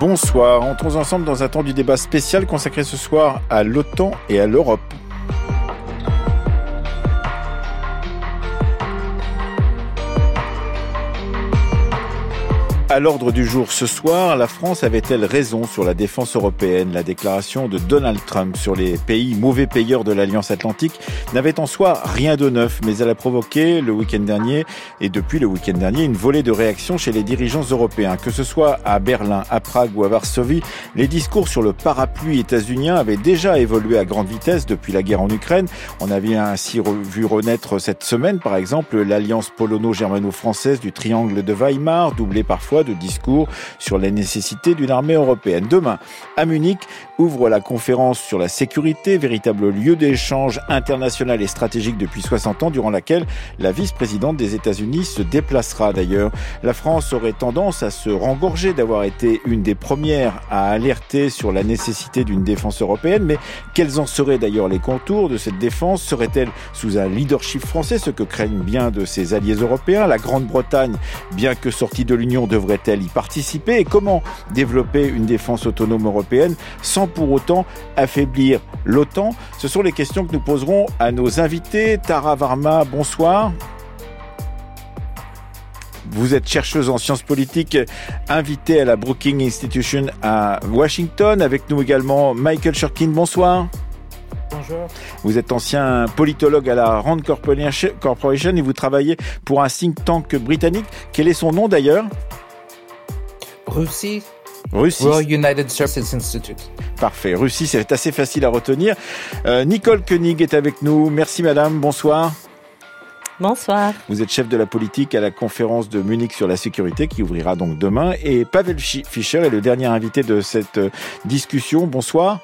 Bonsoir, entrons ensemble dans un temps du débat spécial consacré ce soir à l'OTAN et à l'Europe. À l'ordre du jour ce soir, la France avait-elle raison sur la défense européenne? La déclaration de Donald Trump sur les pays mauvais payeurs de l'Alliance Atlantique n'avait en soi rien de neuf, mais elle a provoqué le week-end dernier et depuis le week-end dernier une volée de réactions chez les dirigeants européens. Que ce soit à Berlin, à Prague ou à Varsovie, les discours sur le parapluie états-unien avaient déjà évolué à grande vitesse depuis la guerre en Ukraine. On avait ainsi vu renaître cette semaine, par exemple, l'alliance polono-germano-française du triangle de Weimar, doublée parfois discours sur la nécessité d'une armée européenne. Demain, à Munich, ouvre la conférence sur la sécurité, véritable lieu d'échange international et stratégique depuis 60 ans, durant laquelle la vice-présidente des États-Unis se déplacera d'ailleurs. La France aurait tendance à se rengorger d'avoir été une des premières à alerter sur la nécessité d'une défense européenne, mais quels en seraient d'ailleurs les contours de cette défense? Serait-elle sous un leadership français, ce que craignent bien de ses alliés européens? La Grande-Bretagne, bien que sortie de l'Union, devrait-elle y participer? Et comment développer une défense autonome européenne sans pour autant affaiblir l'OTAN Ce sont les questions que nous poserons à nos invités. Tara Varma, bonsoir. Vous êtes chercheuse en sciences politiques, invitée à la Brookings Institution à Washington. Avec nous également Michael Shurkin, bonsoir. Bonjour. Vous êtes ancien politologue à la Rand Corporation et vous travaillez pour un think tank britannique. Quel est son nom d'ailleurs? Russie Russie. Royal United Services Institute. Parfait. Russie, c'est assez facile à retenir. Euh, Nicole Koenig est avec nous. Merci madame. Bonsoir. Bonsoir. Vous êtes chef de la politique à la conférence de Munich sur la sécurité qui ouvrira donc demain. Et Pavel Fischer est le dernier invité de cette euh, discussion. Bonsoir.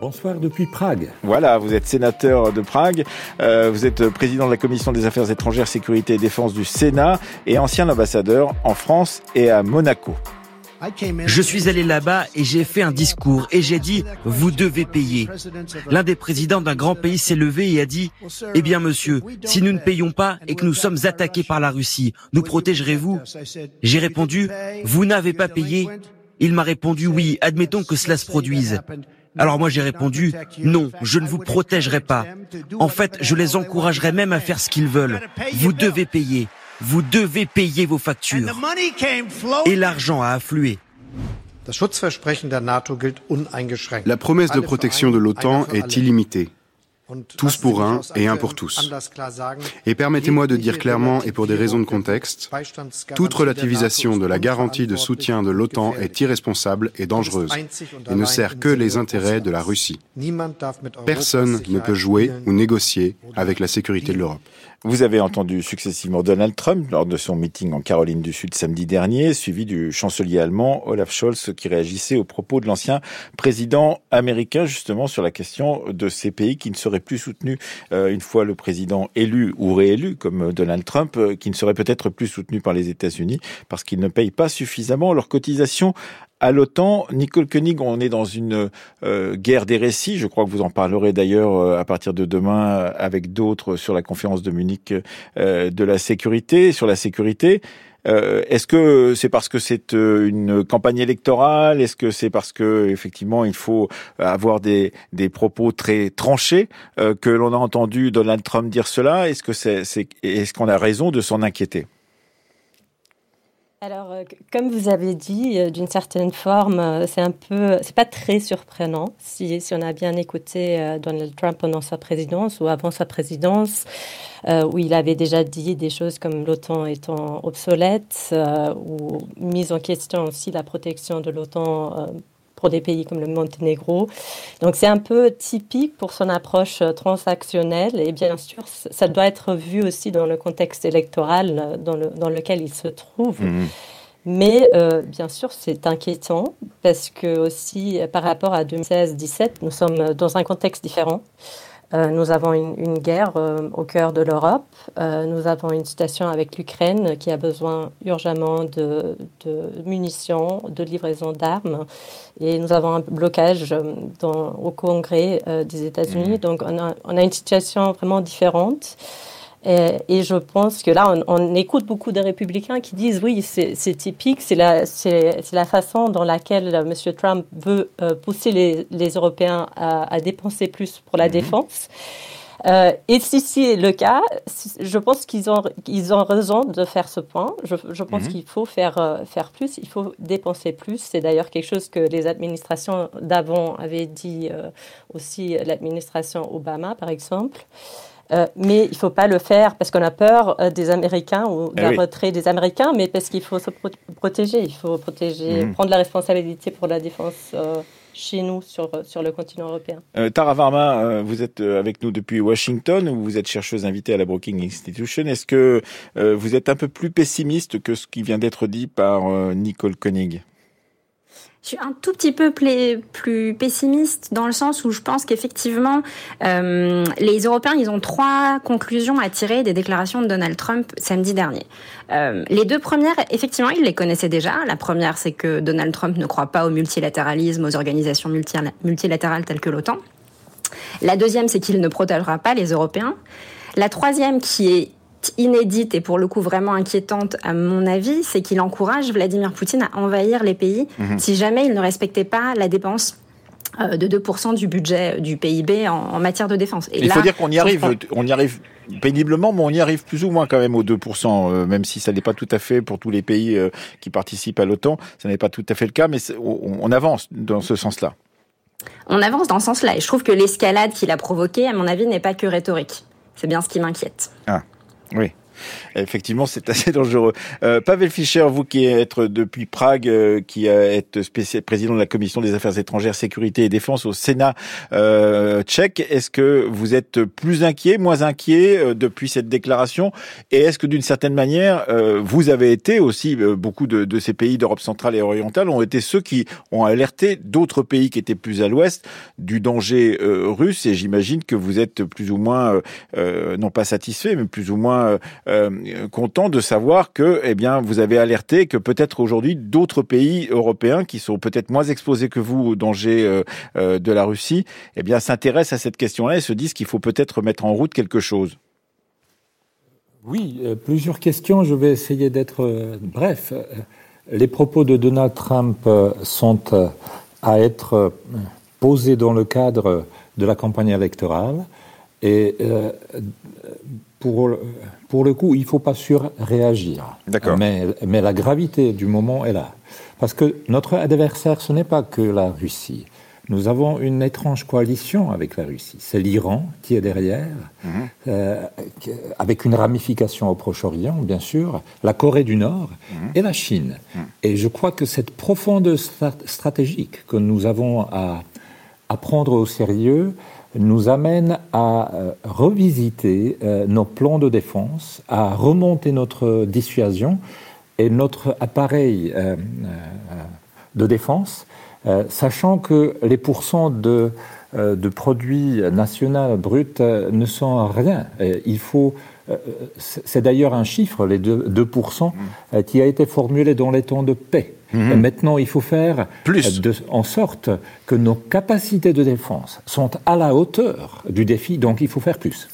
Bonsoir depuis Prague. Voilà, vous êtes sénateur de Prague, euh, vous êtes président de la commission des affaires étrangères, sécurité et défense du Sénat et ancien ambassadeur en France et à Monaco. Je suis allé là-bas et j'ai fait un discours et j'ai dit, vous devez payer. L'un des présidents d'un grand pays s'est levé et a dit, eh bien monsieur, si nous ne payons pas et que nous sommes attaqués par la Russie, nous protégerez-vous? J'ai répondu, vous n'avez pas payé? Il m'a répondu, oui, admettons que cela se produise. Alors moi j'ai répondu, non, je ne vous protégerai pas. En fait, je les encouragerai même à faire ce qu'ils veulent. Vous devez payer. Vous devez payer vos factures. Et l'argent a afflué. La promesse de protection de l'OTAN est illimitée. Tous pour un et un pour tous. Et permettez-moi de dire clairement, et pour des raisons de contexte, toute relativisation de la garantie de soutien de l'OTAN est irresponsable et dangereuse et ne sert que les intérêts de la Russie. Personne ne peut jouer ou négocier avec la sécurité de l'Europe. Vous avez entendu successivement Donald Trump lors de son meeting en Caroline du Sud samedi dernier, suivi du chancelier allemand Olaf Scholz qui réagissait aux propos de l'ancien président américain justement sur la question de ces pays qui ne seraient plus soutenus euh, une fois le président élu ou réélu comme Donald Trump, euh, qui ne seraient peut-être plus soutenus par les États-Unis parce qu'ils ne payent pas suffisamment leurs cotisations à l'OTAN. Nicole Koenig, on est dans une euh, guerre des récits. Je crois que vous en parlerez d'ailleurs euh, à partir de demain euh, avec d'autres sur la conférence de Munich de la sécurité, sur la sécurité. Est-ce que c'est parce que c'est une campagne électorale? Est-ce que c'est parce que effectivement il faut avoir des, propos très tranchés que l'on a entendu Donald Trump dire cela? Est-ce que c'est est-ce qu'on a raison de s'en inquiéter? Alors, euh, comme vous avez dit, euh, d'une certaine forme, euh, c'est un peu, c'est pas très surprenant si, si on a bien écouté Donald Trump pendant sa présidence ou avant sa présidence, où il avait déjà dit des choses comme l'OTAN étant obsolète ou mise en question aussi la protection de l'OTAN pour des pays comme le Monténégro. Donc c'est un peu typique pour son approche euh, transactionnelle et bien sûr ça doit être vu aussi dans le contexte électoral euh, dans, le, dans lequel il se trouve. Mhm. Mais euh, bien sûr, c'est inquiétant parce que aussi par rapport à 2016-17, nous sommes dans un contexte différent. Euh, nous avons une, guerre euh, au cœur de l'Europe. Euh, nous avons une situation avec l'Ukraine qui a besoin urgemment de, munitions, de livraison d'armes. Et nous avons un blocage au Congrès des États-Unis. Mmh. Donc on a, on a, une situation vraiment différente. Et, je pense que là, on, écoute beaucoup de républicains qui disent oui, c'est typique, c'est la, la, façon dans laquelle M. Trump veut pousser les, les Européens à, à, dépenser plus pour la mhm. défense. Euh, et si c'est le cas, je pense qu'ils ont, ils ont raison de faire ce point. Je, je pense mhm. qu'il faut faire, euh, faire plus, il faut dépenser plus. C'est d'ailleurs quelque chose que les administrations d'avant avaient dit euh, aussi, l'administration Obama par exemple. Mais il ne faut pas le faire parce qu'on a peur des Américains ou eh d'un retrait des Américains, mais parce qu'il faut se protéger. Il faut protéger, mhm. prendre la responsabilité pour la défense chez nous sur, sur le continent européen. Euh, Tara Varma, euh, vous êtes euh, avec nous depuis Washington, où vous êtes chercheuse invitée à la Brookings Institution. Est-ce que vous êtes un peu plus pessimiste que ce qui vient d'être dit par Nicole Koenig? Je suis un tout petit peu plus pessimiste dans le sens où je pense qu'effectivement, euh, les Européens, ils ont trois conclusions à tirer des déclarations de Donald Trump samedi dernier. Euh, les deux premières, effectivement, ils les connaissaient déjà. La première, c'est que Donald Trump ne croit pas au multilatéralisme, aux organisations multilatérales telles que l'OTAN. La deuxième, c'est qu'il ne protégera pas les Européens. La troisième, qui est inédite et pour le coup vraiment inquiétante à mon avis, c'est qu'il encourage Vladimir Poutine à envahir les pays mhm. si jamais il ne respectait pas la dépense euh, de 2% du budget du PIB en, matière de défense. il faut dire qu'on y arrive, on y arrive péniblement, mais on y arrive plus ou moins quand même aux 2%, euh, même si ça n'est pas tout à fait pour tous les pays euh, qui participent à l'OTAN, ça n'est pas tout à fait le cas, mais on, avance dans ce sens-là. On avance dans ce sens-là, et je trouve que l'escalade qu'il a provoquée, à mon avis, n'est pas que rhétorique. C'est bien ce qui m'inquiète. Ah. Oui. Effectivement, c'est assez dangereux. Euh, Pavel Fischer, vous qui êtes depuis Prague, euh, qui êtes président de la commission des affaires étrangères, sécurité et défense au Sénat euh, tchèque, est-ce que vous êtes plus inquiet, moins inquiet euh, depuis cette déclaration? Et est-ce que d'une certaine manière, euh, vous avez été aussi, beaucoup de, de ces pays d'Europe centrale et orientale ont été ceux qui ont alerté d'autres pays qui étaient plus à l'ouest du danger russe? Et j'imagine que vous êtes plus ou moins, non pas satisfait, mais plus ou moins euh, content de savoir que, eh bien, vous avez alerté que peut-être aujourd'hui d'autres pays européens qui sont peut-être moins exposés que vous au danger euh, euh, de la Russie, eh bien, s'intéressent à cette question-là et se disent qu'il faut peut-être mettre en route quelque chose. Oui, plusieurs questions. Je vais essayer d'être bref. Les propos de Donald Trump sont à être posés dans le cadre de la campagne électorale et pour, pour le coup, il ne faut pas surréagir. D'accord. Mais, mais la gravité du moment est là. Parce que notre adversaire, ce n'est pas que la Russie. Nous avons une étrange coalition avec la Russie. C'est l'Iran qui est derrière, mhm. euh, avec une ramification au Proche-Orient, bien sûr, la Corée du Nord mhm. et la Chine. Mhm. Et je crois que cette profonde stratégique que nous avons à, à prendre au sérieux, nous amène à euh, revisiter euh, nos plans de défense, à remonter notre dissuasion et notre appareil euh, de défense, sachant que les pourcents de, de produits nationaux bruts ne sont rien. Il faut c'est d'ailleurs un chiffre, les 2%, 2% mmh. qui a été formulé dans les temps de paix. Mhm. Et maintenant, il faut faire Plus. en sorte que nos capacités de défense sont à la hauteur du défi, donc il faut faire plus.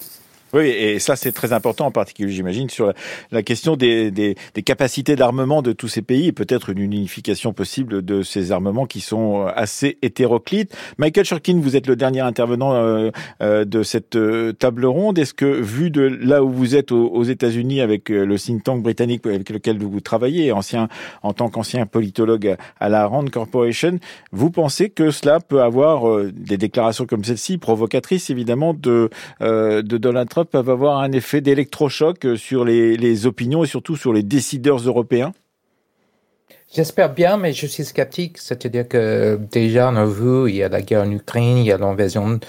Oui, et ça c'est très important en particulier, j'imagine, sur la, question des, des, des capacités d'armement de tous ces pays et peut-être une unification possible de ces armements qui sont assez hétéroclites. Michael Shurkin, vous êtes le dernier intervenant euh, euh, de cette euh, table ronde. Est-ce que, vu de là où vous êtes aux, États-Unis avec le think tank britannique avec lequel vous travaillez, ancien en tant qu'ancien politologue à la Rand Corporation, vous pensez que cela peut avoir des déclarations comme celle-ci, provocatrices évidemment de, de Donald Trump peuvent avoir un effet d'électrochoc sur les, opinions et surtout sur les décideurs européens? J'espère bien, mais je suis sceptique. C'est-à-dire que déjà, on a vu, il y a la guerre en Ukraine, il y a l'invasion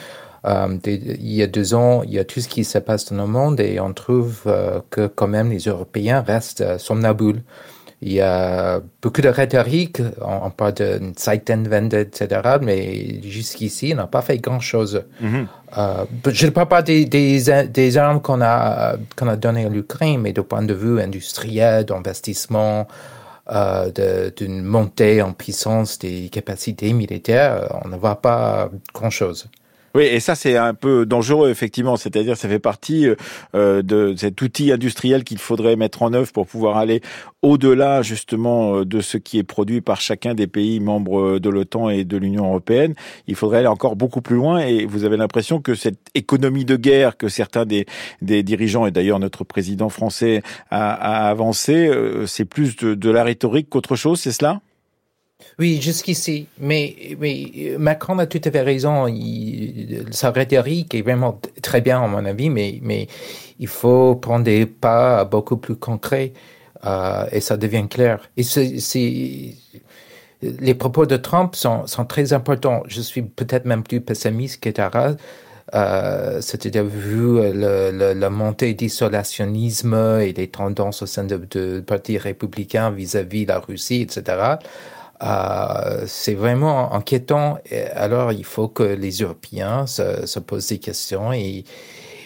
euh, il y a deux ans, il y a tout ce qui se passe dans le monde et on trouve euh, que quand même les Européens restent euh, somnabules. Il y a beaucoup de rhétorique, on, parle de Zeitenwende, etc., mais jusqu'ici, on n'a pas fait grand-chose. Mhm. Euh, je ne parle pas des, des, des armes qu'on a, qu'on a données à l'Ukraine, mais du point de vue industriel, d'investissement, euh, d'une montée en puissance des capacités militaires, on ne voit pas grand-chose. Oui, et ça c'est un peu dangereux effectivement, c'est-à-dire ça fait partie euh, de cet outil industriel qu'il faudrait mettre en œuvre pour pouvoir aller au-delà justement euh, de ce qui est produit par chacun des pays membres de l'OTAN et de l'Union européenne. Il faudrait aller encore beaucoup plus loin. Et vous avez l'impression que cette économie de guerre que certains des, dirigeants et d'ailleurs notre président français a, a avancé, euh, c'est plus de la rhétorique qu'autre chose, c'est cela? Oui, jusqu'ici. Mais, Macron a tout à fait raison. sa rhétorique est vraiment très bien, à mon avis, mais, il faut prendre des pas beaucoup plus concrets euh, et ça devient clair. Et les propos de Trump sont, très importants. Je suis peut-être même plus pessimiste que Tara. Euh, c'est-à-dire vu la montée d'isolationnisme et les tendances au sein du parti républicain vis-à-vis de la Russie, etc. Euh, c'est vraiment inquiétant. Alors, il faut que les Européens se, se posent des questions et,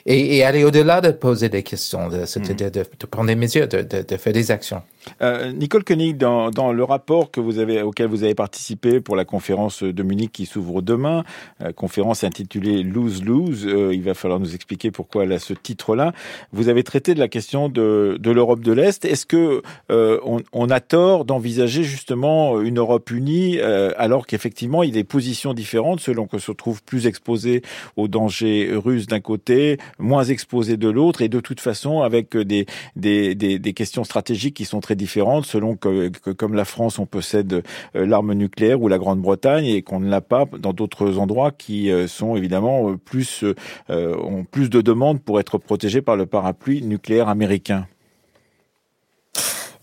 et, et aller au-delà de poser des questions, c'est-à-dire de, de, prendre des mesures, de, de, de faire des actions. Euh, Nicole Koenig, dans, dans, le rapport que vous avez, auquel vous avez participé pour la conférence de Munich qui s'ouvre demain, euh, conférence intitulée Lose Lose, euh, il va falloir nous expliquer pourquoi elle a ce titre-là. Vous avez traité de la question de, l'Europe de l'Est. Est-ce que euh, on, on, a tort d'envisager justement une Europe unie euh, alors qu'effectivement il y a des positions différentes selon qu'on se trouve plus exposé aux dangers russes d'un côté, moins exposé de l'autre, et de toute façon avec des, des, des, des questions stratégiques qui sont très différentes selon que, comme la France, on possède euh, l'arme nucléaire ou la Grande-Bretagne et qu'on ne l'a pas dans d'autres endroits qui euh, sont évidemment euh, plus ont plus de demandes pour être protégés par le parapluie nucléaire américain.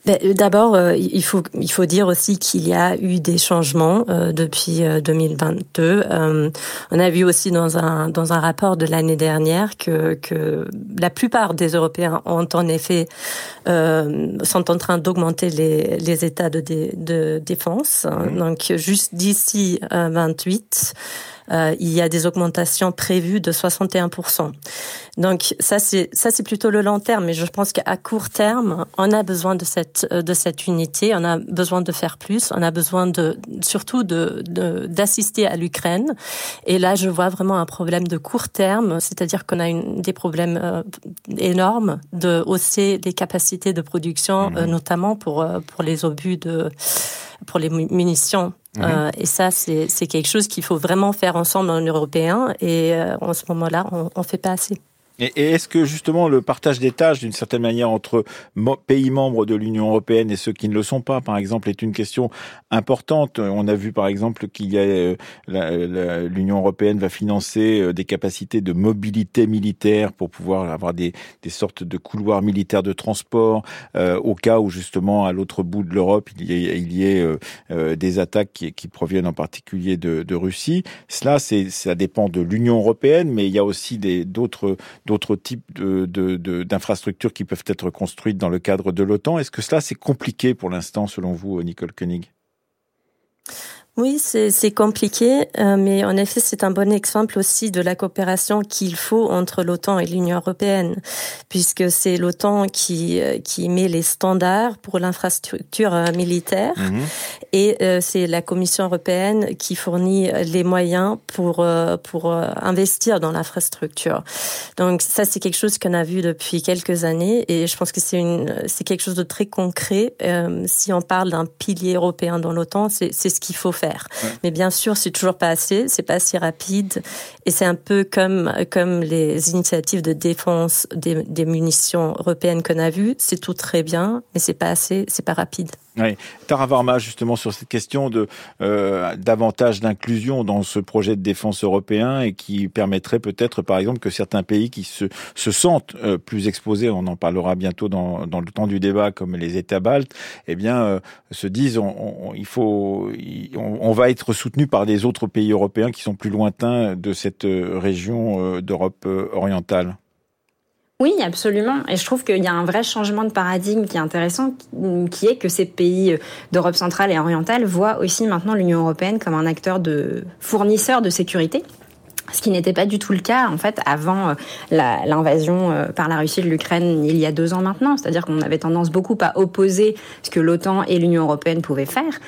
Ben, euh, d'abord, euh, il faut il faut dire aussi qu'il y a eu des changements euh, depuis 2022. on a vu aussi dans un dans un rapport de l'année dernière que que la plupart des Européens ont en effet sont en train d'augmenter les les états de de défense. Mmh. Donc juste d'ici 28 euh, il y a des augmentations prévues de 61%. Donc ça c'est ça c'est plutôt le long terme, mais je pense qu'à court terme, on a besoin de cette de cette unité, on a besoin de faire plus, on a besoin de surtout de d'assister à l'Ukraine. Et là, je vois vraiment un problème de court terme, c'est-à-dire qu'on a une, des problèmes euh, énormes de hausser les capacités de production, mmh. euh, notamment pour euh, pour les obus de pour les munitions Mhm. Euh, et ça, c'est quelque chose qu'il faut vraiment faire ensemble en européen. Et euh, en ce moment-là, on ne fait pas assez. Et, est-ce que justement le partage des tâches, d'une certaine manière, entre pays membres de l'Union européenne et ceux qui ne le sont pas, par exemple, est une question importante? On a vu, par exemple, qu'il y a euh, l'Union européenne va financer euh, des capacités de mobilité militaire pour pouvoir avoir des, des sortes de couloirs militaires de transport euh, au cas où justement à l'autre bout de l'Europe il y ait, ait euh, des attaques qui, qui, proviennent en particulier de, de Russie. Cela, ça dépend de l'Union européenne, mais il y a aussi d'autres d'autres types d'infrastructures qui peuvent être construites dans le cadre de l'OTAN. Est-ce que cela, c'est compliqué pour l'instant, selon vous, Nicole Koenig? Oui, c'est compliqué, euh, mais en effet, c'est un bon exemple aussi de la coopération qu'il faut entre l'OTAN et l'Union européenne, puisque c'est l'OTAN qui euh, qui met les standards pour l'infrastructure euh, militaire, mhm. et c'est la Commission européenne qui fournit les moyens pour pour investir dans l'infrastructure. Donc ça, c'est quelque chose qu'on a vu depuis quelques années, et je pense que c'est une c'est quelque chose de très concret. si on parle d'un pilier européen dans l'OTAN, c'est c'est ce qu'il faut faire mais bien sûr, c'est toujours pas assez, c'est pas si rapide. Et c'est un peu comme, comme les initiatives de défense des, des munitions européennes qu'on a vues. C'est tout très bien, mais c'est pas assez, c'est pas rapide. Oui. Tara Varma, justement, sur cette question de euh, davantage d'inclusion dans ce projet de défense européen et qui permettrait peut-être, par exemple, que certains pays qui se, se sentent euh, plus exposés, on en parlera bientôt dans, le temps du débat, comme les États baltes, eh bien, euh, se disent, on, il faut, on, va être soutenu par des autres pays européens qui sont plus lointains de cette région d'Europe orientale. Oui, absolument. Et je trouve qu'il y a un vrai changement de paradigme qui est intéressant, qui est que ces pays euh, d'Europe centrale et orientale voient aussi maintenant l'Union européenne comme un acteur de fournisseur de sécurité. Ce qui n'était pas du tout le cas en fait avant euh, l'invasion euh, par la Russie de l'Ukraine il y a deux ans maintenant. C'est-à-dire qu'on avait tendance beaucoup à opposer ce que l'OTAN et l'Union européenne pouvaient faire.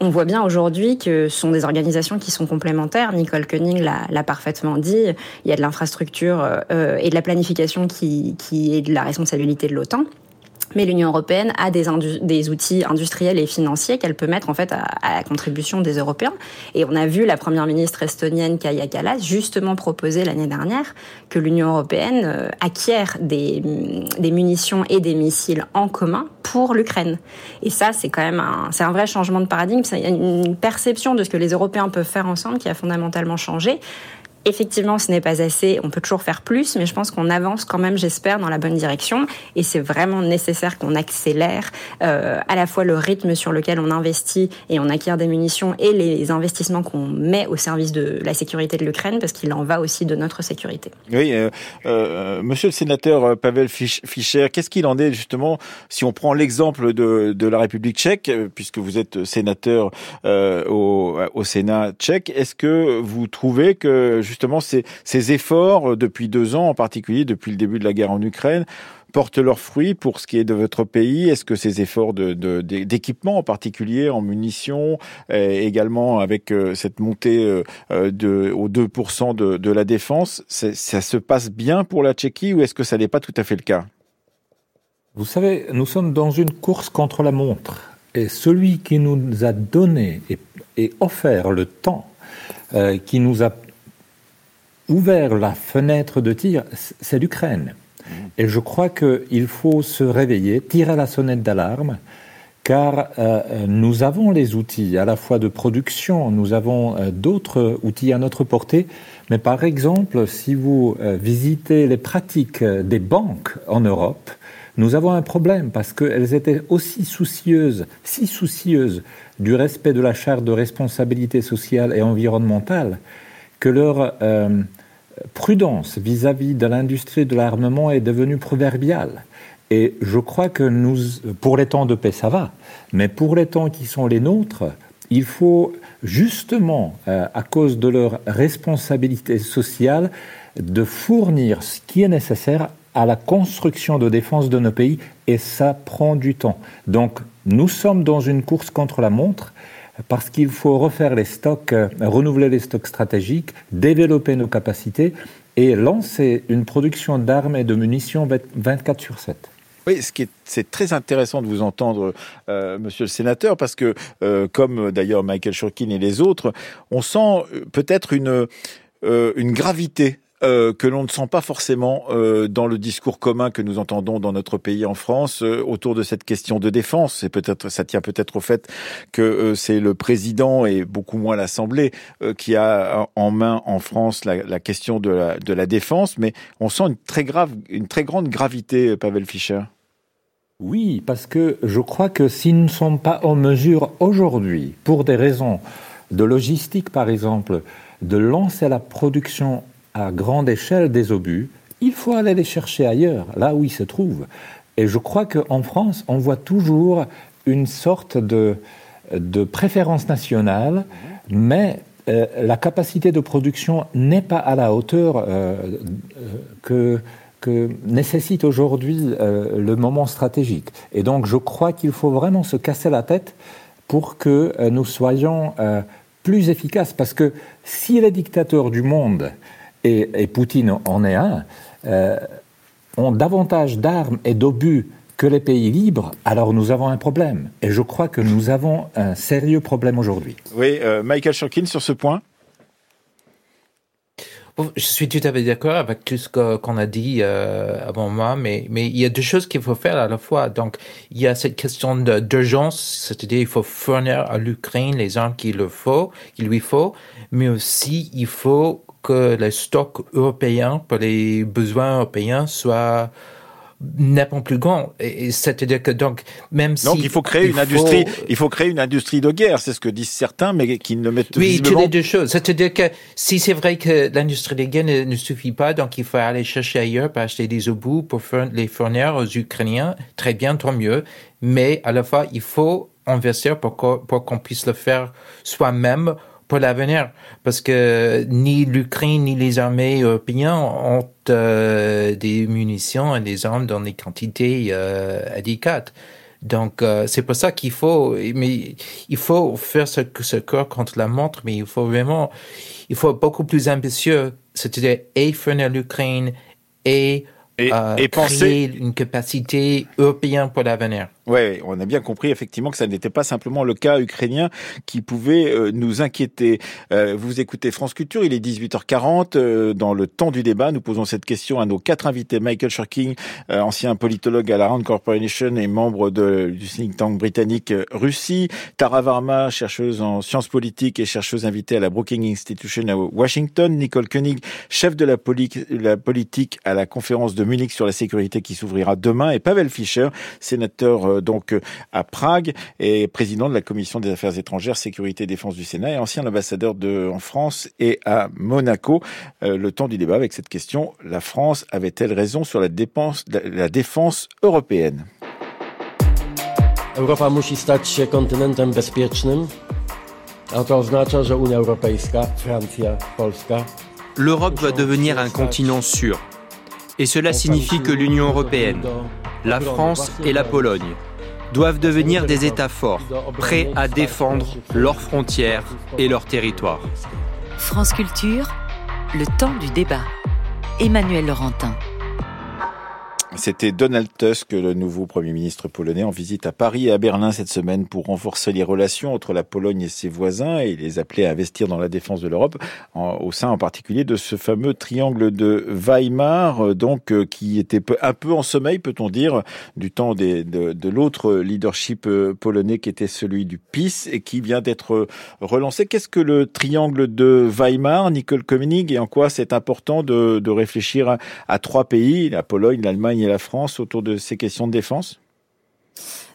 On voit bien aujourd'hui que ce sont des organisations qui sont complémentaires. Nicole Koenig l'a parfaitement dit. Il y a de l'infrastructure euh, et de la planification qui, qui est de la responsabilité de l'OTAN. Mais l'Union européenne a des, outils industriels et financiers qu'elle peut mettre en fait à, la contribution des Européens. Et on a vu la première ministre estonienne Kaya Kallas justement proposer l'année dernière que l'Union européenne euh, acquiert des, des, munitions et des missiles en commun pour l'Ukraine. Et ça, c'est quand même un, c'est un vrai changement de paradigme. C'est une perception de ce que les Européens peuvent faire ensemble qui a fondamentalement changé. Effectivement, ce n'est pas assez, on peut toujours faire plus, mais je pense qu'on avance quand même, j'espère, dans la bonne direction. Et c'est vraiment nécessaire qu'on accélère euh, à la fois le rythme sur lequel on investit et on acquiert des munitions et les investissements qu'on met au service de la sécurité de l'Ukraine, parce qu'il en va aussi de notre sécurité. Oui, euh, euh, monsieur le sénateur euh, Pavel Fischer, qu'est-ce qu'il en est justement si on prend l'exemple de, de, la République tchèque, euh, puisque vous êtes sénateur euh, au, au Sénat tchèque, est-ce que vous trouvez que justement ces, ces efforts euh, depuis deux ans, en particulier depuis le début de la guerre en Ukraine, portent leurs fruits pour ce qui est de votre pays Est-ce que ces efforts d'équipement, en particulier en munitions, également avec euh, cette montée euh, de, aux 2% de, la défense, ça se passe bien pour la Tchéquie ou est-ce que ça n'est pas tout à fait le cas? Vous savez, nous sommes dans une course contre la montre. Et celui qui nous a donné et, et offert le temps, qui nous a ouvert la fenêtre de tir, c'est l'Ukraine. Et je crois qu'il faut se réveiller, tirer la sonnette d'alarme, car euh, nous avons les outils à la fois de production, nous avons euh, d'autres outils à notre portée, mais par exemple, si vous euh, visitez les pratiques des banques en Europe, nous avons un problème parce qu'elles étaient aussi soucieuses, si soucieuses du respect de la charte de responsabilité sociale et environnementale, que leur prudence vis-à-vis de l'industrie de l'armement est devenue proverbiale. Et je crois que nous, pour les temps de paix, ça va, mais pour les temps qui sont les nôtres, il faut justement, euh, à cause de leur responsabilité sociale, de fournir ce qui est nécessaire à la construction de défense de nos pays, et ça prend du temps. Donc, nous sommes dans une course contre la montre, parce qu'il faut refaire les stocks, euh, renouveler les stocks stratégiques, développer nos capacités et lancer une production d'armes et de munitions 24 sur 7. Oui, ce qui est, c'est très intéressant de vous entendre, euh, Monsieur le Sénateur, parce que, euh, comme d'ailleurs Michael Shurkin et les autres, on sent peut-être une, une gravité euh, que l'on ne sent pas forcément euh, dans le discours commun que nous entendons dans notre pays en France euh, autour de cette question de défense. C'est peut-être, ça tient peut-être au fait que c'est le président et beaucoup moins l'Assemblée qui a en main en France la, question de la, de la, défense, mais on sent une très grave, une très grande gravité, Pavel Fischer. Oui, parce que je crois que si nous ne sommes pas en mesure aujourd'hui, pour des raisons de logistique par exemple, de lancer la production à grande échelle des obus, il faut aller les chercher ailleurs, là où ils se trouvent. Et je crois qu'en France, on voit toujours une sorte de, de préférence nationale, mais euh, la capacité de production n'est pas à la hauteur euh, euh, que, que nécessite aujourd'hui le moment stratégique. Et donc je crois qu'il faut vraiment se casser la tête pour que nous soyons plus efficaces. Parce que si les dictateurs du monde et, Poutine en est un, euh, ont davantage d'armes et d'obus que les pays libres, alors nous avons un problème. Et je crois que nous avons un sérieux problème aujourd'hui. Oui, euh, Michael Shorkin, sur ce point je suis tout à fait d'accord avec tout ce qu'on a dit euh, avant moi, mais, mais il y a deux choses qu'il faut faire à la fois. Donc, il y a cette question d'urgence, c'est-à-dire il faut fournir à l'Ukraine les armes qu'il faut, qu'il lui faut, mais aussi il faut que les stocks européens pour les besoins européens soient nettement plus grand. Et, c'est-à-dire que donc même si donc il faut créer une industrie, il faut créer une industrie de guerre, c'est ce que disent certains, mais qui ne mettent oui, toutes les deux choses. C'est-à-dire que si c'est vrai que l'industrie de guerre ne, suffit pas, donc il faut aller chercher ailleurs pour acheter des obus pour les fournir aux Ukrainiens. Très bien, tant mieux. Mais à la fois, il faut investir pour qu'on puisse le faire soi-même pour l'avenir, parce que ni l'Ukraine ni les armées européennes ont euh, des munitions et des armes dans des quantités euh, adéquates. Donc c'est pour ça qu'il faut, mais il faut faire ce, ce corps contre la montre, mais il faut vraiment, il faut beaucoup plus ambitieux, c'est-à-dire et l'Ukraine et, et, et penser une capacité européenne pour l'avenir. Oui, on a bien compris effectivement que ça n'était pas simplement le cas ukrainien qui pouvait euh, nous inquiéter. Euh, vous écoutez France Culture, il est 18h40. Euh, dans le temps du débat, nous posons cette question à nos quatre invités. Michael Shirking, ancien politologue à la Rand Corporation et membre de, du think tank britannique Russie. Tara Varma, chercheuse en sciences politiques et chercheuse invitée à la Brookings Institution à Washington. Nicole Koenig, chef de la, la politique à la conférence de Munich sur la sécurité qui s'ouvrira demain. Et Pavel Fischer, sénateur donc euh, à Prague et président de la commission des affaires étrangères, sécurité et défense du Sénat et ancien ambassadeur de, en France et à Monaco. Euh, le temps du débat avec cette question, la France avait-elle raison sur la, dépense, la défense européenne? Europa musi stać się kontynentem bezpiecznym, a to oznacza, że Unia Europejska, Francja, Polska L'Europe doit devenir un continent sûr. Et cela signifie que l'Union européenne, la France et la Pologne doivent devenir des États forts, prêts à défendre leurs frontières et leurs territoires. France Culture, le temps du débat. Emmanuel Laurentin. C'était Donald Tusk, le nouveau Premier ministre polonais, en visite à Paris et à Berlin cette semaine pour renforcer les relations entre la Pologne et ses voisins et les appeler à investir dans la défense de l'Europe, au sein en particulier de ce fameux triangle de Weimar, euh, donc euh, qui était un peu en sommeil, peut-on dire, du temps de, l'autre leadership euh, polonais qui était celui du PIS et qui vient d'être relancé. Qu'est-ce que le triangle de Weimar, Nicole Koenig, et en quoi c'est important de, de réfléchir à, à trois pays, la Pologne, l'Allemagne la France autour de ces questions de défense?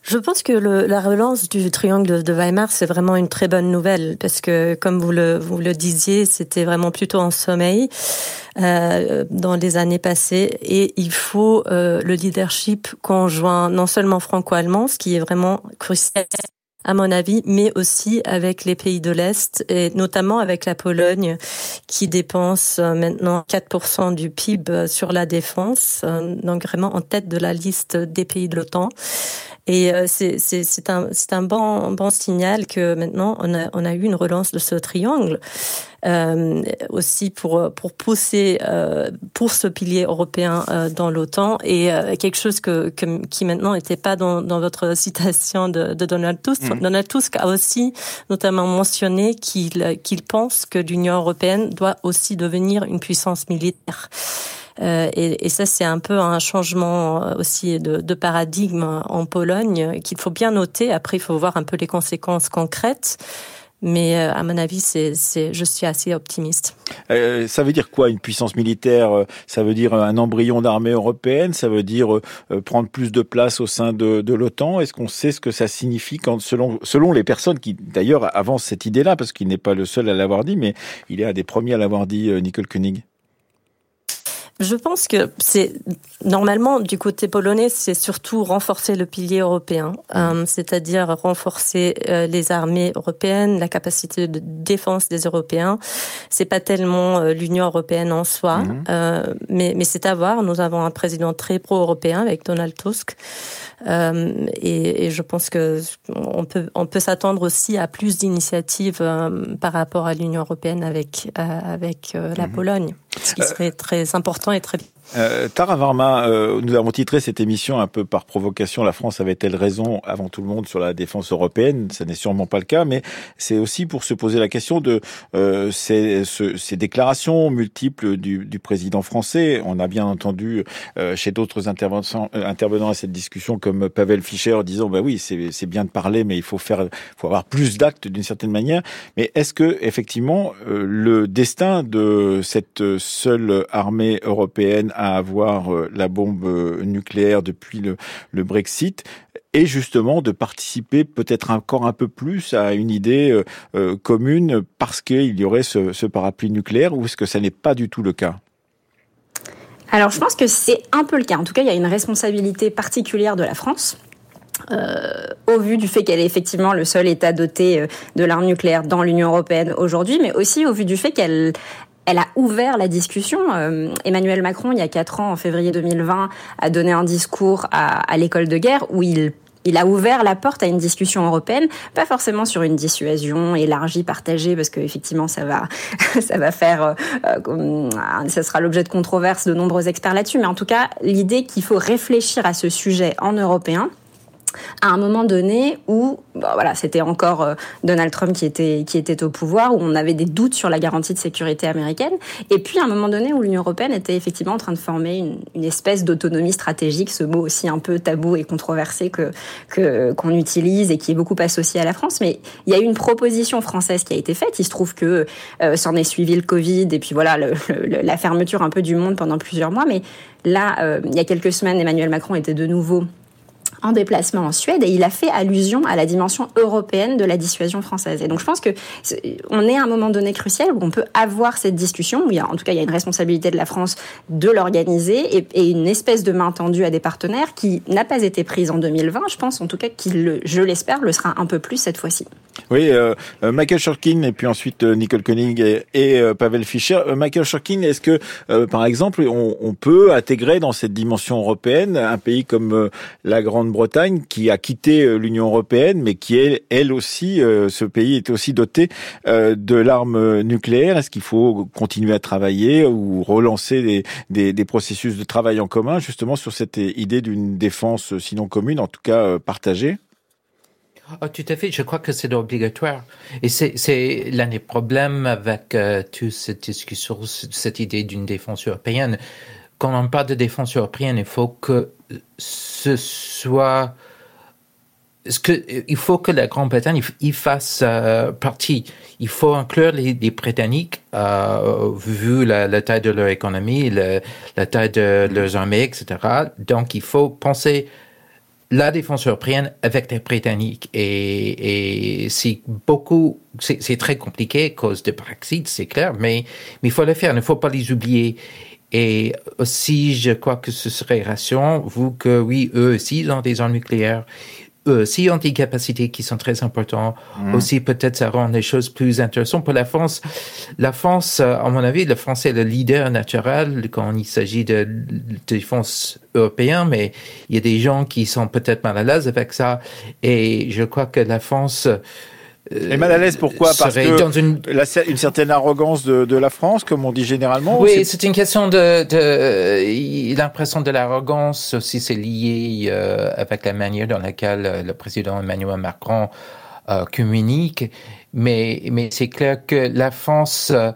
Je pense que la relance du triangle de Weimar, c'est vraiment une très bonne nouvelle parce que, comme vous le, vous le disiez, c'était vraiment plutôt en sommeil euh, dans les années passées. Et il faut euh, le leadership conjoint non seulement franco-allemand, ce qui est vraiment crucial à mon avis, mais aussi avec les pays de l'Est et notamment avec la Pologne qui dépense euh, maintenant 4% du PIB sur la défense, euh, donc vraiment en tête de la liste des pays de l'OTAN. Et euh, c'est un, un bon, bon signal que maintenant on a, on a eu une relance de ce triangle. Euh, aussi pour pour pousser euh, pour ce pilier européen euh, dans l'OTAN et euh, quelque chose que, que, qui maintenant n'était pas dans, dans votre citation de, de Donald Tusk. Mmh. Donald Tusk a aussi notamment mentionné qu'il qu'il pense que l'Union européenne doit aussi devenir une puissance militaire. Euh, et, ça, c'est un peu un changement euh, aussi de, paradigme en Pologne qu'il faut bien noter. Après, il faut voir un peu les conséquences concrètes. Mais euh, à mon avis, je suis assez optimiste. Ça veut dire quoi une puissance militaire? Ça veut dire un embryon d'armée européenne? Ça veut dire prendre plus de place au sein de, l'OTAN? Est-ce qu'on sait ce que ça signifie selon, selon les personnes qui d'ailleurs avancent cette idée-là, parce qu'il n'est pas le seul à l'avoir dit, mais il est un des premiers à l'avoir dit, Nicole Koenig je pense que c'est normalement du côté polonais, c'est surtout renforcer le pilier européen, euh, c'est-à-dire renforcer euh, les armées européennes, la capacité de défense des Européens. C'est pas tellement euh, l'Union européenne en soi, mmh. Euh, mais, mais c'est à voir. Nous avons un président très pro-européen avec Donald Tusk. Euh, et, et, je pense que on peut on peut s'attendre aussi à plus d'initiatives euh, par rapport à l'Union européenne avec euh, avec la mmh. Pologne, ce qui serait très important et très euh, Tara Varma, euh, nous avons titré cette émission un peu par provocation. La France avait-elle raison avant tout le monde sur la défense européenne? Ce n'est sûrement pas le cas, mais c'est aussi pour se poser la question de euh, ces, ce, ces, déclarations multiples du, du, président français. On a bien entendu euh, chez d'autres intervenants, euh, intervenants à cette discussion comme Pavel Fischer disant bah oui c'est bien de parler, mais il faut faire, faut avoir plus d'actes d'une certaine manière. Mais est-ce que effectivement euh, le destin de cette seule armée européenne à avoir euh, la bombe euh, nucléaire depuis le, Brexit et justement de participer peut-être encore un peu plus à une idée euh, commune parce qu'il y aurait ce, parapluie nucléaire ou est-ce que ça n'est pas du tout le cas? Alors je pense que c'est un peu le cas. En tout cas, il y a une responsabilité particulière de la France. Au vu du fait qu'elle est effectivement le seul État doté de l'arme nucléaire dans l'Union européenne aujourd'hui, mais aussi au vu du fait qu'elle elle a ouvert la discussion. Euh, Emmanuel Macron, il y a quatre ans, en février 2020, a donné un discours à, l'école de guerre où il a ouvert la porte à une discussion européenne, pas forcément sur une dissuasion élargie, partagée, parce qu'effectivement, ça va, ça va faire, euh, ça sera l'objet de controverses de nombreux experts là-dessus, mais en tout cas, l'idée qu'il faut réfléchir à ce sujet en européen, à un moment donné où bah voilà, c'était encore euh, Donald Trump qui était, qui était au pouvoir, où on avait des doutes sur la garantie de sécurité américaine, et puis à un moment donné où l'Union européenne était effectivement en train de former une, une espèce d'autonomie stratégique, ce mot aussi un peu tabou et controversé que qu'on utilise et qui est beaucoup associé à la France. Mais il y a eu une proposition française qui a été faite. Il se trouve que euh, s'en est suivi le Covid et puis voilà la fermeture un peu du monde pendant plusieurs mois. Mais là, euh, il y a quelques semaines, Emmanuel Macron était de nouveau en déplacement en Suède et il a fait allusion à la dimension européenne de la dissuasion française. Et donc je pense que on est à un moment donné crucial où on peut avoir cette discussion, où il y a, en tout cas il y a une responsabilité de la France de l'organiser et, une espèce de main tendue à des partenaires qui n'a pas été prise en 2020. Je pense en tout cas qu'il, je l'espère, le sera un peu plus cette fois-ci. Oui, euh, euh Michael Shorkin et puis ensuite euh, Nicole Koenig et, Pavel Fischer. Michael Shorkin, est-ce que par exemple on, on, peut intégrer dans cette dimension européenne un pays comme la Grande Bretagne qui a quitté euh, l'Union européenne, mais qui est elle aussi, euh, ce pays est aussi doté euh, de l'arme nucléaire. Est-ce qu'il faut continuer à travailler ou relancer des, des, processus de travail en commun, justement sur cette idée d'une défense, sinon commune, en tout cas partagée? Oh, tout à fait. Je crois que c'est obligatoire. Et c'est l'un des problèmes avec euh, toute cette discussion, cette idée d'une défense européenne. Quand on parle de défense européenne, il faut que ce soit ce que, il faut que la Grande-Bretagne y fasse euh, partie. Il faut inclure les, Britanniques, euh, vu la, taille de leur économie, la taille de leurs armées, etc. Donc, il faut penser la défense européenne avec les Britanniques. Et, et c'est beaucoup, c'est très compliqué à cause de Brexit, c'est clair, mais, mais il faut le faire, il ne faut pas les oublier. Et aussi, je crois que ce serait rassurant, vous que oui, eux aussi, ils ont des armes nucléaires, eux aussi ont des capacités qui sont très importantes. Mmh. Aussi, peut-être, ça rend les choses plus intéressantes pour la France. La France, à mon avis, la France est le leader naturel quand il s'agit de, de défense européen, mais il y a des gens qui sont peut-être mal à l'aise avec ça. Et je crois que la France, et mal à l'aise, pourquoi? Parce que dans une... La, une certaine arrogance de, de, la France, comme on dit généralement Oui, c'est une question de, de l'impression de l'arrogance aussi, c'est lié euh, avec la manière dans laquelle euh, le président Emmanuel Macron euh, communique. Mais, mais c'est clair que la France euh,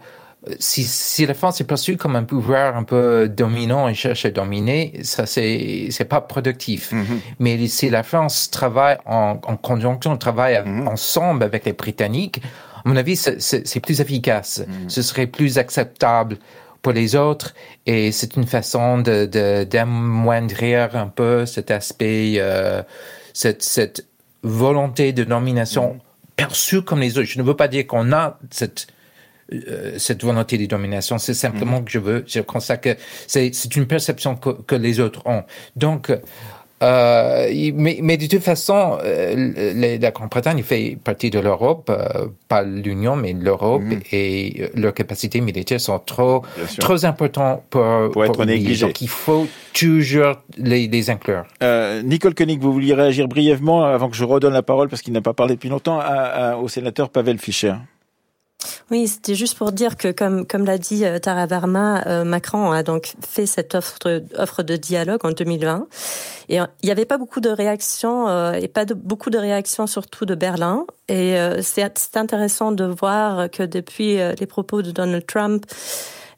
si, si, la France est perçue comme un pouvoir un peu dominant et cherche à dominer, ça c'est c'est pas productif. Mm -hmm. Mais si la France travaille en, en conjonction, travaille mm -hmm. ensemble avec les Britanniques, à mon avis, c'est plus efficace. Mm -hmm. Ce serait plus acceptable pour les autres et c'est une façon de d'amoindrir un peu cet aspect, euh, cette, cette volonté de domination perçue comme les autres. Je ne veux pas dire qu'on a cette cette volonté de domination. C'est simplement que je veux, je constate que c'est une perception que, que, les autres ont. Donc, euh, mais, mais, de toute façon, euh, la Grande-Bretagne fait partie de l'Europe, euh, pas l'Union, mais l'Europe, mmh. et euh, leurs capacités militaires sont trop, trop importantes pour, pour, pour être négligées. Donc il faut toujours les, les inclure. Euh, Nicole Koenig, vous vouliez réagir brièvement avant que je redonne la parole, parce qu'il n'a pas parlé depuis longtemps, à, à, au sénateur Pavel Fischer. Oui, c'était juste pour dire que, comme, comme l'a dit euh, Tara Verma, euh, Macron a donc fait cette offre de, offre de dialogue en 2020. Et euh, il n'y avait pas beaucoup de réactions, euh, et pas beaucoup de réactions surtout de Berlin. Et c'est intéressant de voir que depuis les propos de Donald Trump,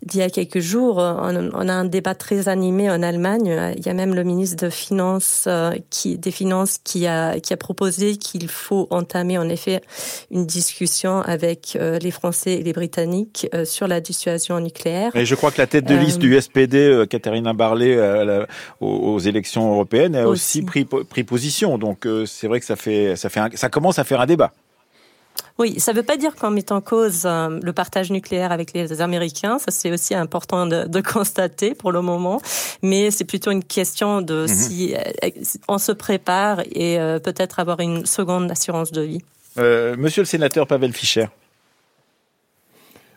d'il y a quelques jours, on, on, a un débat très animé en Allemagne. Il y a même le ministre de Finances, euh, qui, des Finances qui a, qui a proposé qu'il faut entamer en effet une discussion avec euh, les Français et les Britanniques euh, sur la dissuasion nucléaire. Et je crois que la tête de liste du SPD, Katharina Barley, aux, aux, élections européennes, a aussi, aussi pris, pris, position. Donc c'est vrai que ça, fait, ça, fait un, ça commence à faire un débat. Oui, ça ne veut pas dire qu'on met en cause euh, le partage nucléaire avec les Américains. Ça, c'est aussi important de, de, constater pour le moment. Mais c'est plutôt une question de mm -hmm. si euh, on se prépare et euh, peut-être avoir une seconde assurance de vie. Euh, monsieur le sénateur Pavel Fischer.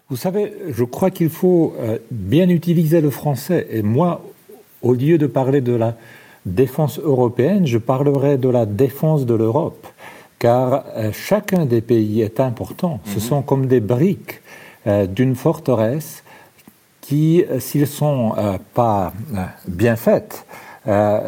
Vous savez, je crois qu'il faut bien utiliser le français. Et moi, au lieu de parler de la défense européenne, je parlerai de la défense de l'Europe, car euh, chacun des pays est important. Ce mhm. sont comme des briques euh, d'une forteresse qui, s'ils sont pas bien faites,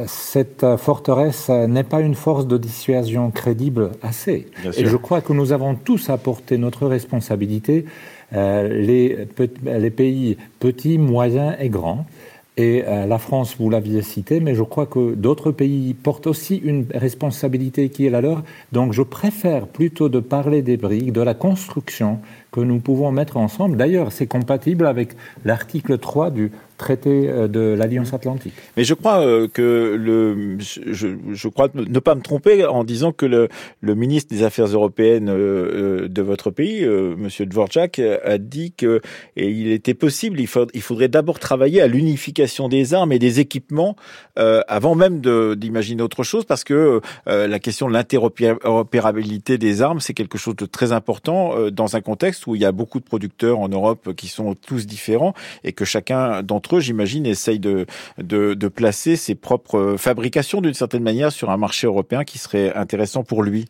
cette forteresse n'est pas une force de dissuasion crédible assez. Et je crois que nous avons tous apporté notre responsabilité euh, les, les pays petits, moyens et grands. Et euh, la France, vous l'aviez cité, mais je crois que d'autres pays portent aussi une responsabilité qui est la leur. Donc je préfère plutôt de parler des briques, de la construction que nous pouvons mettre ensemble. D'ailleurs, c'est compatible avec l'article 3 du traité euh, de l'Alliance Atlantique. Mais je crois euh, que le, je, je, crois ne pas me tromper en disant que le, le ministre des Affaires européennes euh, de votre pays, Monsieur Dvorak, a dit que et il était possible, il, faudrait d'abord travailler à l'unification des armes et des équipements avant même d'imaginer autre chose, parce que la question de l'interopérabilité des armes, c'est quelque chose de très important dans un contexte où il y a beaucoup de producteurs en Europe qui sont tous différents et que chacun d'entre j'imagine, essaye de, de, placer ses propres fabrications d'une certaine manière sur un marché européen qui serait intéressant pour lui.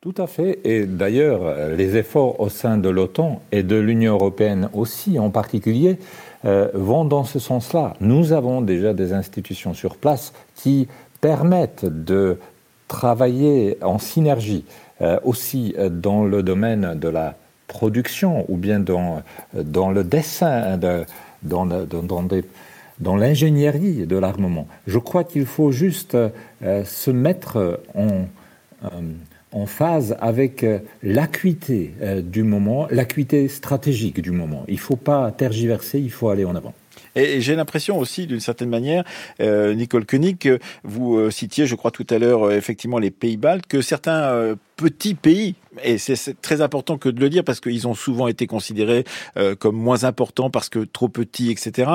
Tout à fait. Et d'ailleurs, les efforts au sein de l'OTAN et de l'Union européenne aussi en particulier euh, vont dans ce sens-là. Nous avons déjà des institutions sur place qui permettent de travailler en synergie euh, aussi dans le domaine de la production ou bien dans, dans le dessin de, dans, dans, l'ingénierie de l'armement. Je crois qu'il faut juste euh, se mettre en, euh, en phase avec euh, l'acuité du moment, l'acuité stratégique du moment. Il ne faut pas tergiverser, il faut aller en avant. Et j'ai l'impression aussi, d'une certaine manière, Nicole Koenig, vous citiez, je crois tout à l'heure, effectivement les pays baltes, que certains petits pays et c'est très important que de le dire parce qu'ils ont souvent été considérés euh, comme moins importants parce que trop petits, etc.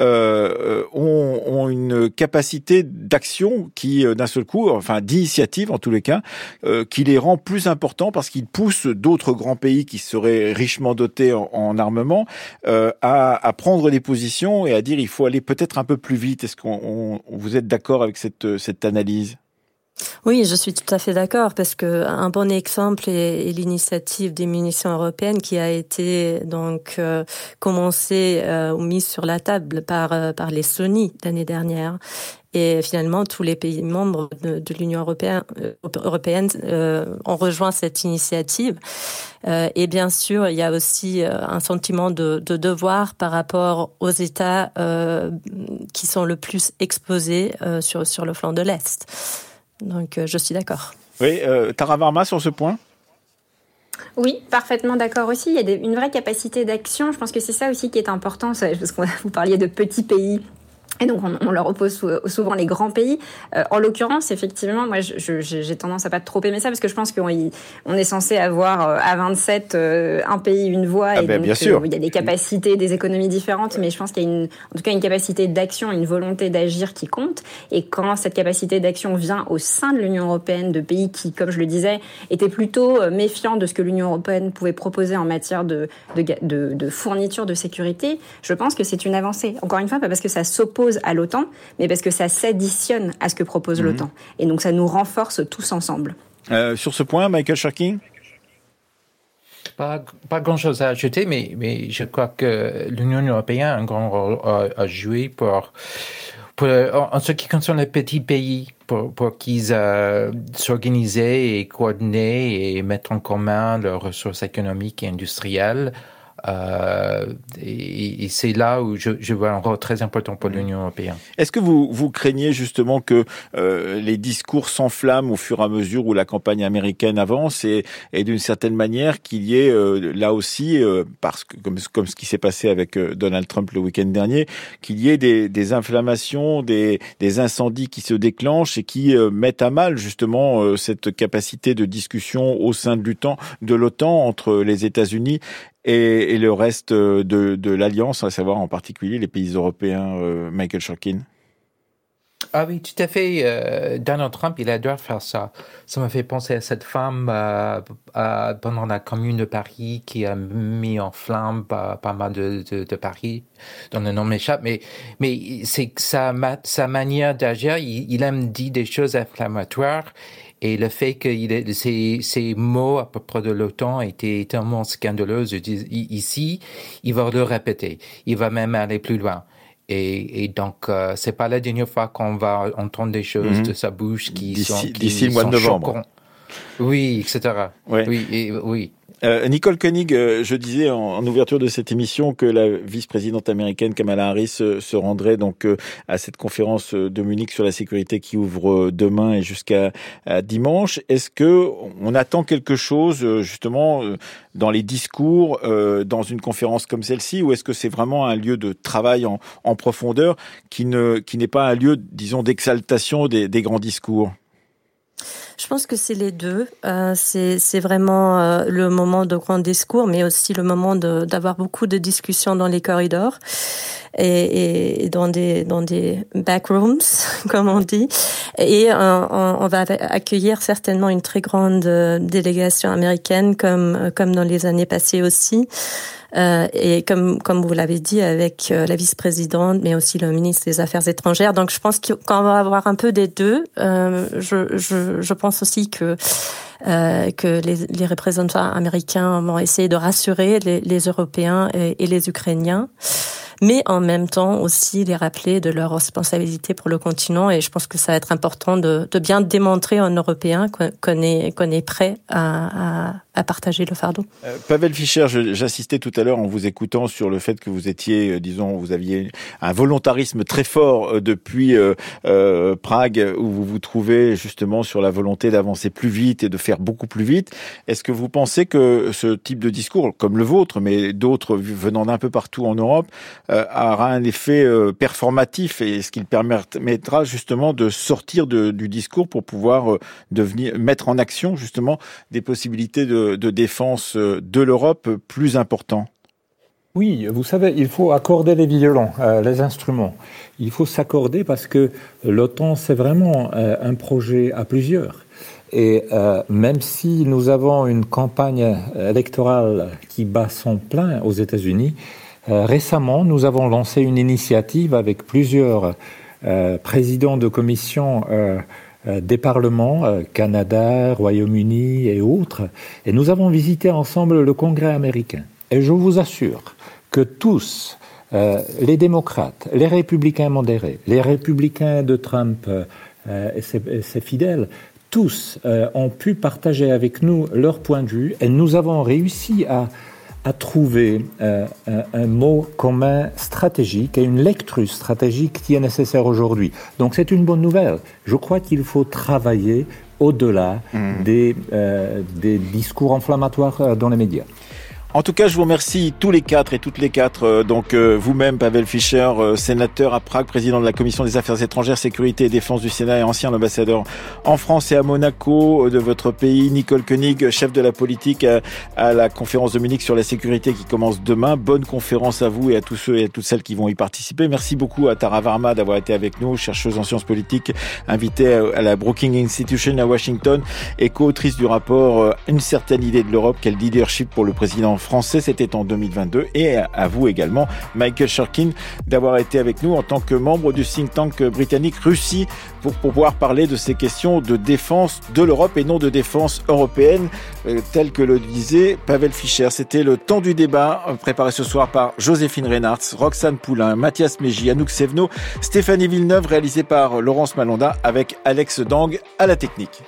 Euh, euh, ont, ont, une capacité d'action qui, euh, d'un seul coup, enfin d'initiative en tous les cas, euh, qui les rend plus importants parce qu'ils poussent d'autres grands pays qui seraient richement dotés en, en armement à, à, prendre des positions et à dire il faut aller peut-être un peu plus vite. Est-ce qu'on vous êtes d'accord avec cette, cette analyse? Oui, je suis tout à fait d'accord parce que un bon exemple est, l'initiative des munitions européennes qui a été donc euh, commencée euh, ou mise sur la table par euh, par les Sony l'année dernière. Et finalement, tous les pays membres de, l'Union européenne, européenne ont rejoint cette initiative. et bien sûr, il y a aussi un sentiment de, de, devoir par rapport aux États qui sont le plus exposés sur, sur le flanc de l'Est. Donc euh, je suis d'accord. Oui, euh, Tara Varma sur ce point? Oui, parfaitement d'accord aussi. Il y a une vraie capacité d'action. Je pense que c'est ça aussi qui est important, parce que vous parliez de petits pays et donc, on, leur oppose souvent les grands pays. Euh, en l'occurrence, effectivement, moi, j'ai tendance à pas trop aimer ça parce que je pense qu'on on est censé avoir euh, à 27 euh, un pays, une voix. Ah et ben, bien sûr. il y a des capacités, des économies différentes, mais je pense qu'il y a une, en tout cas une capacité d'action, une volonté d'agir qui compte. Et quand cette capacité d'action vient au sein de l'Union européenne, de pays qui, comme je le disais, étaient plutôt méfiants de ce que l'Union européenne pouvait proposer en matière de, de, de, de fourniture de sécurité, je pense que c'est une avancée. Encore une fois, pas parce que ça s'oppose à l'OTAN, mais parce que ça s'additionne à ce que propose mhm. l'OTAN. Et donc ça nous renforce tous ensemble. Euh, sur ce point, Michael Sharking pas, pas grand-chose à ajouter, mais, mais je crois que l'Union européenne a un grand rôle à, jouer pour, pour, en ce qui concerne les petits pays, pour, pour qu'ils euh, s'organisent et coordonnent et mettent en commun leurs ressources économiques et industrielles euh, et, c'est là où je, je, vois un rôle très important pour l'Union européenne. Est-ce que vous, vous craignez justement que euh, les discours s'enflamment au fur et à mesure où la campagne américaine avance et, et d'une certaine manière qu'il y ait euh, là aussi, euh, parce que comme, comme ce qui s'est passé avec euh, Donald Trump le week-end dernier, qu'il y ait des, des inflammations, des, des, incendies qui se déclenchent et qui mettent à mal justement cette capacité de discussion au sein de l'OTAN entre les États-Unis et, le reste de, de l'Alliance, à savoir en particulier les pays européens, euh, Michael Shorkin Ah oui, tout à fait. Euh, Donald Trump, il adore faire ça. Ça m'a fait penser à cette femme euh, pendant la Commune de Paris qui a mis en flamme pas, mal de, de, Paris, dont le nom m'échappe. Mais, mais c'est sa, sa manière d'agir. Il, aime dire des choses inflammatoires. Et le fait que il ces, ces mots à peu près de l'OTAN étaient tellement scandaleux, ici, il va le répéter. Il va même aller plus loin. Et, et, donc, euh, c'est pas la dernière fois qu'on va entendre des choses mhm. de sa bouche qui sont d'ici le mois de novembre. Oui, etc. Oui, et, oui. Euh, Nicole Koenig, euh, je disais en, ouverture de cette émission que la vice-présidente américaine Kamala Harris euh, se rendrait donc à cette conférence de Munich sur la sécurité qui ouvre demain et jusqu'à dimanche. Est-ce que on attend quelque chose justement dans les discours dans une conférence comme celle-ci, ou est-ce que c'est vraiment un lieu de travail en, profondeur qui ne qui n'est pas un lieu, disons, d'exaltation des grands discours? Je pense que c'est les deux. Euh, c'est vraiment euh, le moment de grand discours, mais aussi le moment d'avoir beaucoup de discussions dans les corridors et, et, dans des dans des backrooms, comme on dit. Et euh, on, on, va accueillir certainement une très grande euh, délégation américaine, comme comme dans les années passées aussi. Euh, et comme, comme vous l'avez dit, avec euh, la vice-présidente, mais aussi le ministre des Affaires étrangères. Donc je pense qu'on va avoir un peu des deux. Euh, je, je, je, pense aussi que euh, que les, les, représentants américains vont essayer de rassurer les, les Européens et, les Ukrainiens mais en même temps aussi les rappeler de leur responsabilité pour le continent. Et je pense que ça va être important de, de bien démontrer en Européens qu'on est, qu'on est prêt à, à, à, partager le fardeau. Euh, Pavel Fischer, j'insistais tout à l'heure en vous écoutant sur le fait que vous étiez, euh, disons, vous aviez un volontarisme très fort euh, depuis Prague, où vous vous trouvez justement sur la volonté d'avancer plus vite et de faire beaucoup plus vite. Est-ce que vous pensez que ce type de discours, comme le vôtre, mais d'autres venant d'un peu partout en Europe, aura un effet performatif et ce qui permettra justement de sortir du discours pour pouvoir devenir mettre en action justement des possibilités de, de défense de l'Europe plus importants. Oui, vous savez, il faut accorder les violons, les instruments. Il faut s'accorder parce que l'OTAN, c'est vraiment un projet à plusieurs. Et euh, même si nous avons une campagne électorale qui bat son plein aux États-Unis, euh, récemment, nous avons lancé une initiative avec plusieurs euh, présidents de commission euh, des parlements, Canada, Royaume-Uni et autres, et nous avons visité ensemble le Congrès américain. Et je vous assure que tous, les démocrates, les républicains modérés, les républicains de Trump et ses, fidèles, tous ont pu partager avec nous leur point de vue et nous avons réussi à à trouver euh, un, mot commun stratégique et une lecture stratégique qui est nécessaire aujourd'hui. Donc c'est une bonne nouvelle. Je crois qu'il faut travailler au-delà mmh. des, euh, des discours inflammatoires euh, dans les médias. En tout cas, je vous remercie tous les quatre et toutes les quatre. Euh, donc euh, vous-même, Pavel Fischer, euh, sénateur à Prague, président de la commission des affaires étrangères, sécurité et défense du Sénat et ancien ambassadeur en France et à Monaco de votre pays. Nicole Koenig, chef de la politique à, la conférence de Munich sur la sécurité qui commence demain. Bonne conférence à vous et à tous ceux et à toutes celles qui vont y participer. Merci beaucoup à Tara Varma d'avoir été avec nous, chercheuse en sciences politiques, invitée à la Brookings Institution à Washington et co-autrice du rapport Une certaine idée de l'Europe, quel leadership pour le président français, c'était en 2022. Et à vous également, Michael Shirkin, d'avoir été avec nous en tant que membre du think tank britannique Russie pour pouvoir parler de ces questions de défense de l'Europe et non de défense européenne, euh, tel que le disait Pavel Fischer. C'était le temps du débat, euh, préparé ce soir par Joséphine Reynards, Roxane Poulain, Mathias Mégy, Anouk Sevno, Stéphanie Villeneuve, réalisé par Laurence Malonda avec Alex Dang à la technique.